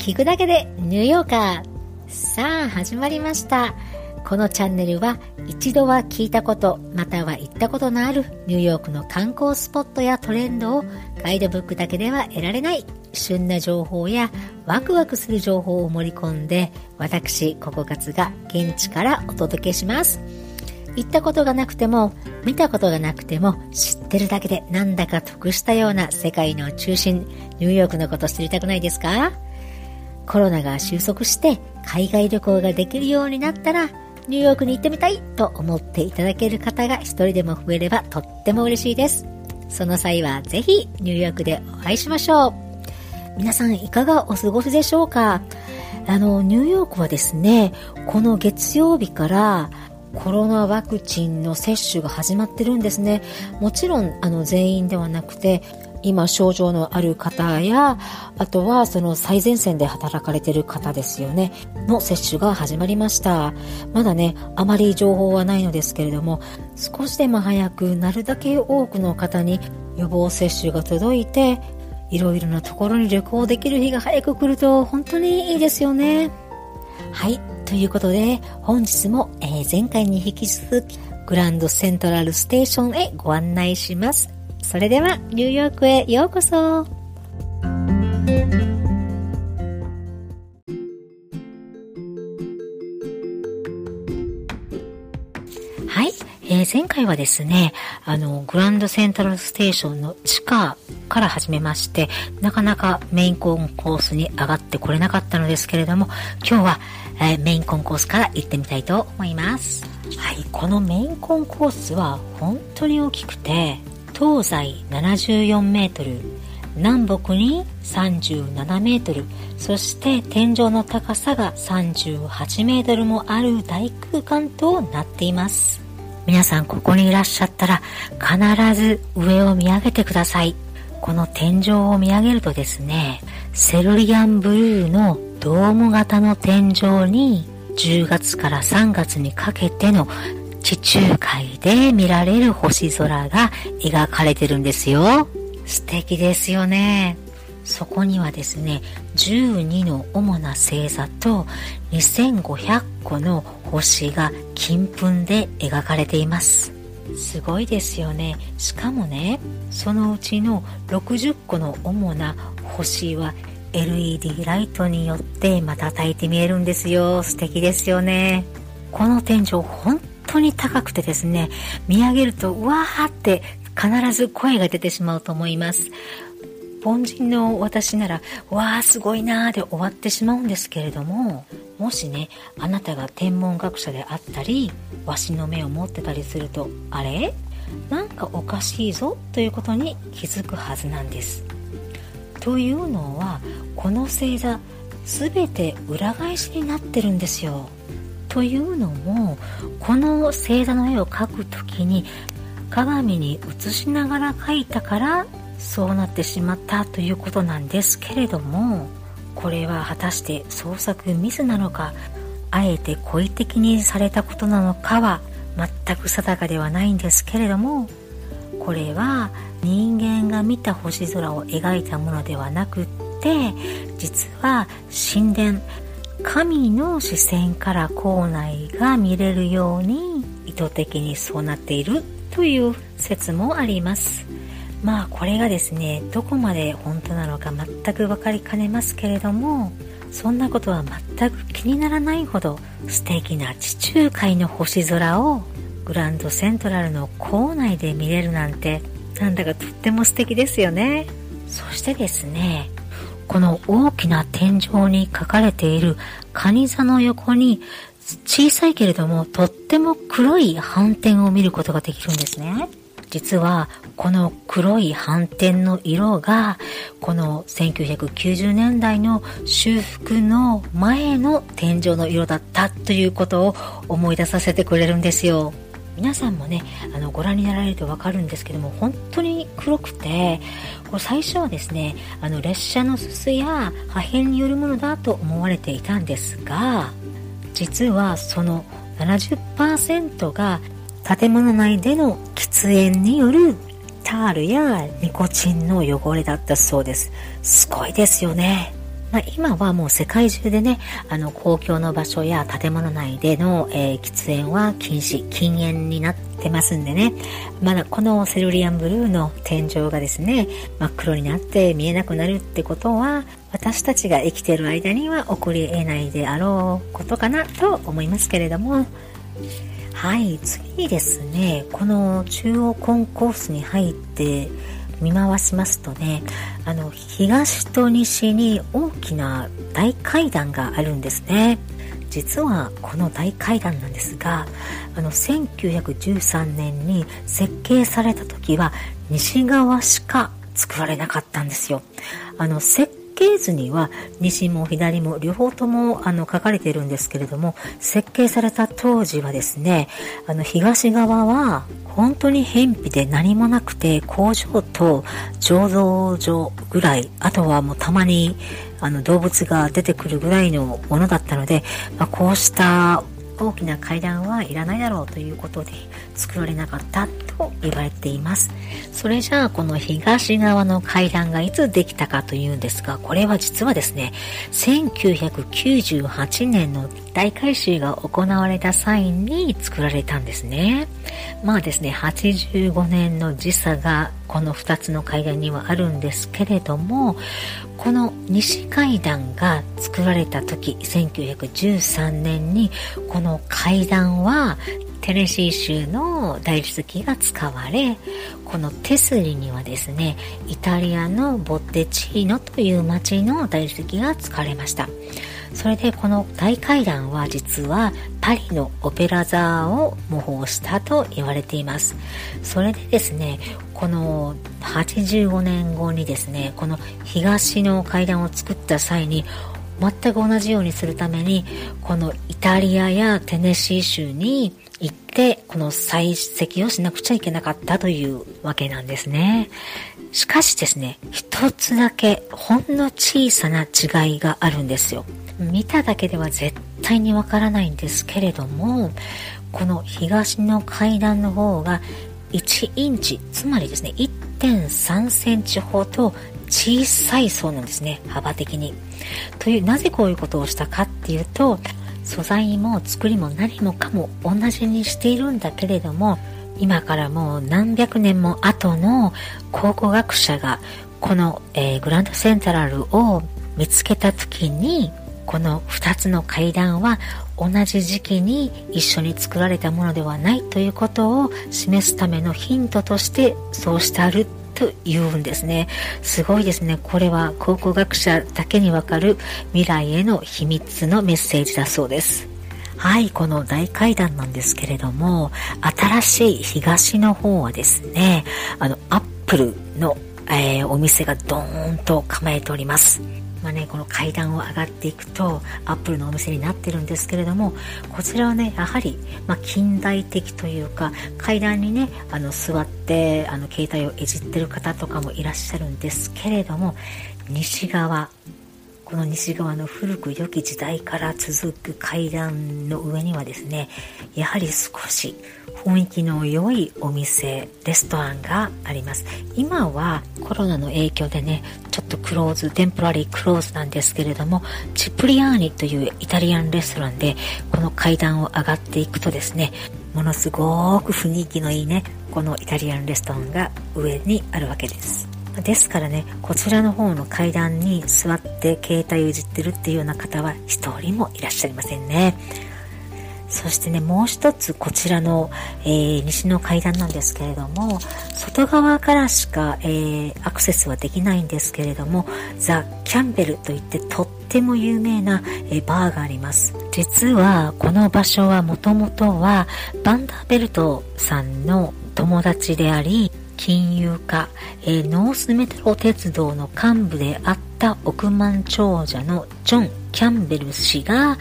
聞くだけでニューヨーカー。さあ始まりました。このチャンネルは一度は聞いたことまたは行ったことのあるニューヨークの観光スポットやトレンドをガイドブックだけでは得られない旬な情報やワクワクする情報を盛り込んで私ココカツが現地からお届けします。行ったことがなくても見たことがなくても知ってるだけでなんだか得したような世界の中心ニューヨークのこと知りたくないですか？コロナが収束して海外旅行ができるようになったらニューヨークに行ってみたいと思っていただける方が一人でも増えればとっても嬉しいです。その際はぜひニューヨークでお会いしましょう。皆さんいかがお過ごしでしょうか？あの、ニューヨークはですね、この月曜日からコロナワクチンの接種が始まってるんですね。もちろん、あの、全員ではなくて、今症状のある方や、あとはその最前線で働かれてる方ですよね、の接種が始まりました。まだね、あまり情報はないのですけれども、少しでも早くなるだけ多くの方に予防接種が届いて、いろいろなところに旅行できる日が早く来ると本当にいいですよね。はい。ということで、本日も、えー、前回に引き続き、グランドセントラルステーションへご案内します。それではニューヨークへようこそ。はい、えー、前回はですね、あの、グランドセントラルステーションの地下から始めまして、なかなかメインコンコースに上がってこれなかったのですけれども、今日は、えー、メインコンコースから行ってみたいと思います。はい、このメインコンコースは本当に大きくて、東西74メートル、南北に37メートル、そして天井の高さが38メートルもある大空間となっています。皆さんここにいらっしゃったら必ず上を見上げてください。この天井を見上げるとですね、セルリアンブルーのドーム型の天井に10月から3月にかけての地中海で見られる星空が描かれてるんですよ。素敵ですよね。そこにはですね、12の主な星座と2500個の星が金粉で描かれています。すごいですよね。しかもね、そのうちの60個の主な星は LED ライトによって瞬いて見えるんですよ。素敵ですよね。この天井本当に高くてですね、見上げると、わーって必ず声が出てしまうと思います。凡人の私なら、わーすごいなーで終わってしまうんですけれども、もしね、あなたが天文学者であったり、わしの目を持ってたりすると、あれ？なんかおかしいぞということに気づくはずなんです。というのは、この星座、すべて裏返しになってるんですよ。というのもこの星座の絵を描く時に鏡に映しながら描いたからそうなってしまったということなんですけれどもこれは果たして創作ミスなのかあえて故意的にされたことなのかは全く定かではないんですけれどもこれは人間が見た星空を描いたものではなくって実は神殿神の視線から校内が見れるように意図的にそうなっているという説もあります。まあこれがですねどこまで本当なのか全く分かりかねますけれどもそんなことは全く気にならないほど素敵な地中海の星空をグランドセントラルの校内で見れるなんてなんだかとっても素敵ですよね。そしてですねこの大きな天井に書かれている蟹座の横に小さいけれどもとっても黒い斑点を見ることができるんですね。実はこの黒い斑点の色がこの1990年代の修復の前の天井の色だったということを思い出させてくれるんですよ。皆さんもねあのご覧になられると分かるんですけども本当に黒くてこれ最初はですねあの列車のすすや破片によるものだと思われていたんですが実はその70%が建物内での喫煙によるタールやニコチンの汚れだったそうです。すごいですよね。まあ、今はもう世界中でね、あの、公共の場所や建物内での、えー、喫煙は禁止、禁煙になってますんでね、まだこのセルリアンブルーの天井がですね、真っ黒になって見えなくなるってことは、私たちが生きてる間には起こり得ないであろうことかなと思いますけれども、はい、次にですね、この中央コンコースに入って見回しますとね、あの、東と西に大きな大階段があるんですね。実はこの大階段なんですが、あの、1913年に設計された時は西側しか作られなかったんですよ。あの、設計図には西も左も両方ともあの書かれているんですけれども設計された当時はですねあの東側は本当に偏僻で何もなくて工場と醸造所ぐらいあとはもうたまにあの動物が出てくるぐらいのものだったので、まあ、こうした大きな階段はいらないだろうということで作られなかったと言われています。それじゃあこの東側の階段がいつできたかというんですが、これは実はですね、1998年の大改修が行われた際に作られたんですね。まあですね、85年の時差がこの2つの階段にはあるんですけれども、この西階段が作られた時、1913年にこの階段はテネシー州の大理石が使われ、このテスリにはですね、イタリアのボッテチーノという町の大理石が使われました。それでこの大階段は実はパリのオペラ座を模倣したと言われています。それでですね、この85年後にですね、この東の階段を作った際に全く同じようにするために、このイタリアやテネシー州に行って、この採石をしなくちゃいけなかったというわけなんですね。しかしですね、一つだけほんの小さな違いがあるんですよ。見ただけでは絶対にわからないんですけれども、この東の階段の方が1インチ、つまりですね、1.3センチほど小さいそうなんですね、幅的に。という、なぜこういうことをしたかっていうと、素材も作りも何もかも同じにしているんだけれども、今からもう何百年も後の考古学者がこの、えー、グランドセントラルを見つけた時にこの2つの階段は同じ時期に一緒に作られたものではないということを示すためのヒントとしてそうしてあると言うんですね。すごいですね。これは考古学者だけにわかる未来への秘密のメッセージだそうです。はい、この大階段なんですけれども、新しい東の方はですね、あの、アップルの、えー、お店がドーンと構えております。まあね、この階段を上がっていくとアップルのお店になってるんですけれどもこちらはねやはり、まあ、近代的というか階段にねあの座ってあの携帯をいじってる方とかもいらっしゃるんですけれども西側この西側の古く良き時代から続く階段の上にはですねやはり少し雰囲気の良いお店レストランがあります。今はコロナの影響でねちょっとクローズテンポラリークローズなんですけれどもチプリアーニというイタリアンレストランでこの階段を上がっていくとですねものすごく雰囲気のいいねこのイタリアンレストランが上にあるわけです。ですからね、こちらの方の階段に座って携帯をいじってるっていうような方は一人もいらっしゃいませんね。そしてね、もう一つこちらの、えー、西の階段なんですけれども、外側からしか、えー、アクセスはできないんですけれども、ザ・キャンベルといってとっても有名な、えー、バーがあります。実はこの場所はもともとはバンダーベルトさんの友達であり、金融家、えー、ノースメトロ鉄道の幹部であった億万長者のジョン・キャンベル氏が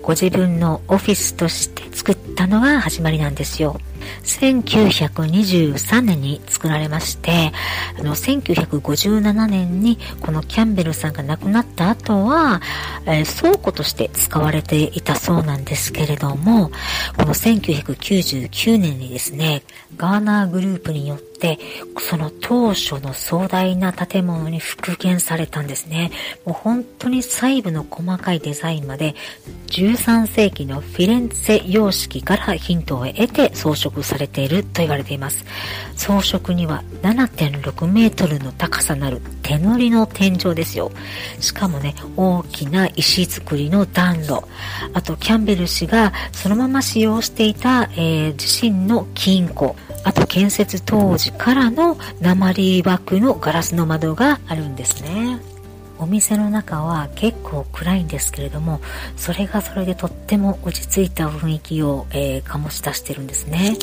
ご自分のオフィスとして作ったのが始まりなんですよ。1923年に作られまして、あの、1957年にこのキャンベルさんが亡くなった後は、えー、倉庫として使われていたそうなんですけれども、この1999年にですね、ガーナーグループによってその当初の壮大な建物に復元されたんですね。もう本当に細部の細かいデザインまで13世紀のフィレンツェ様式からヒントを得て装飾されていると言われています。装飾には7.6メートルの高さなる手乗りの天井ですよ。しかもね大きな石造りの暖炉。あとキャンベル氏がそのまま使用していた、えー、自身の金庫。あと建設当時からの鉛枠のガラスの窓があるんですね。お店の中は結構暗いんですけれどもそれがそれでとっても落ち着いた雰囲気を、えー、醸し出してるんですね。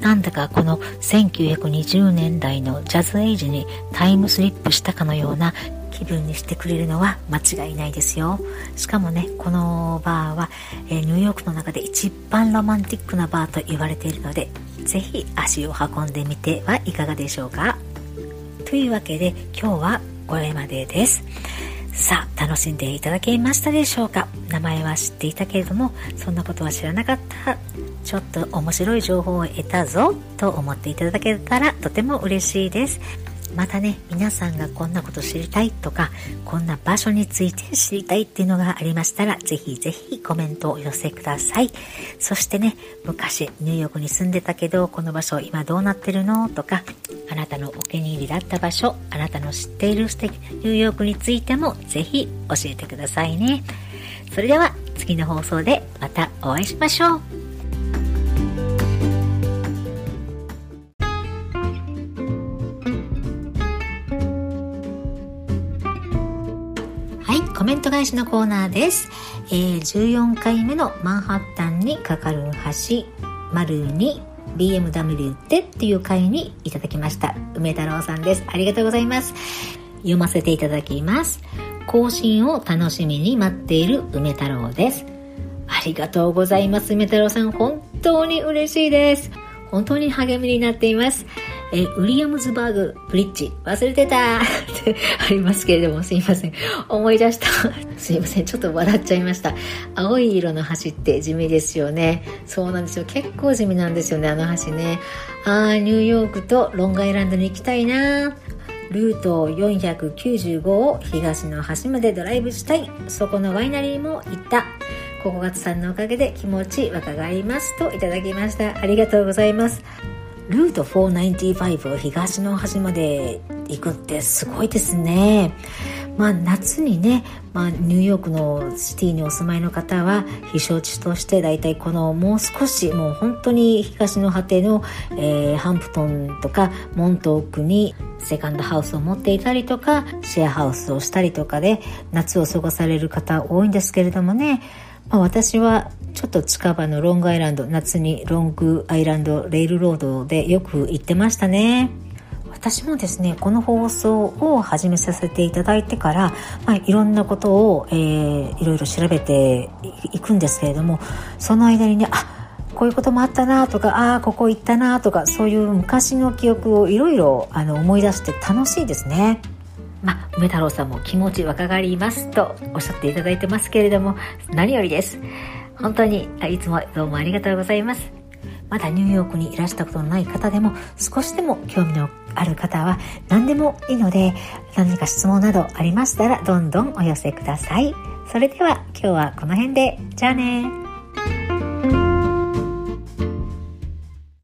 なんだかこの1920年代のジャズエイジにタイムスリップしたかのような気分にしてくれるのは間違いないですよ。しかもねこのバーは、えー、ニューヨークの中で一番ロマンティックなバーと言われているのでぜひ足を運んでみてはいかがでしょうか。というわけで今日はこれまでです。さあ楽しんでいただけましたでしょうか。名前は知っていたけれどもそんなことは知らなかった。ちょっと面白い情報を得たぞと思っていただけたらとても嬉しいです。またね皆さんがこんなこと知りたいとかこんな場所について知りたいっていうのがありましたらぜひぜひコメントをお寄せください。そしてね昔ニューヨークに住んでたけどこの場所今どうなってるのとかあなたのお気に入りだった場所あなたの知っている素敵ニューヨークについてもぜひ教えてくださいね。それでは次の放送でまたお会いしましょう。メント返しのコーナーです。えー、14回目のマンハッタンにかかる橋、丸に BMW でっていう回にいただきました。梅太郎さんです。ありがとうございます。読ませていただきます。更新を楽しみに待っている梅太郎です。ありがとうございます。梅太郎さん、本当に嬉しいです。本当に励みになっています。えウィリアムズバーグブリッジ。忘れてた。っ てありますけれどもすいません。思い出した。すいません。ちょっと笑っちゃいました。青い色の橋って地味ですよね。そうなんですよ。結構地味なんですよねあの橋ね。あーニューヨークとロングアイランドに行きたいな。ルート495を東の端までドライブしたい。そこのワイナリーも行った。ここがつさんのおかげで気持ち若返りますといただきました。ありがとうございます。ルート495を東の端まで行くってすごいですね。まあ、夏にね、まあ、ニューヨークのシティにお住まいの方は避暑地として大体このもう少しもう本当に東の果ての、えー、ハンプトンとかモントークにセカンドハウスを持っていたりとかシェアハウスをしたりとかで夏を過ごされる方多いんですけれどもねまあ、私はちょっと近場のロングアイランド夏にロングアイランドレールロードでよく行ってましたね。私もですねこの放送を始めさせていただいてから、まあ、いろんなことを、えー、いろいろ調べていくんですけれどもその間にねあこういうこともあったなとかああここ行ったなとかそういう昔の記憶をいろいろ思い出して楽しいですね。まあ、梅太郎さんも気持ち若返りますとおっしゃっていただいてますけれども、何よりです。本当にいつもどうもありがとうございます。まだニューヨークにいらしたことのない方でも、少しでも興味のある方は何でもいいので、何か質問などありましたら、どんどんお寄せください。それでは今日はこの辺で。じゃあね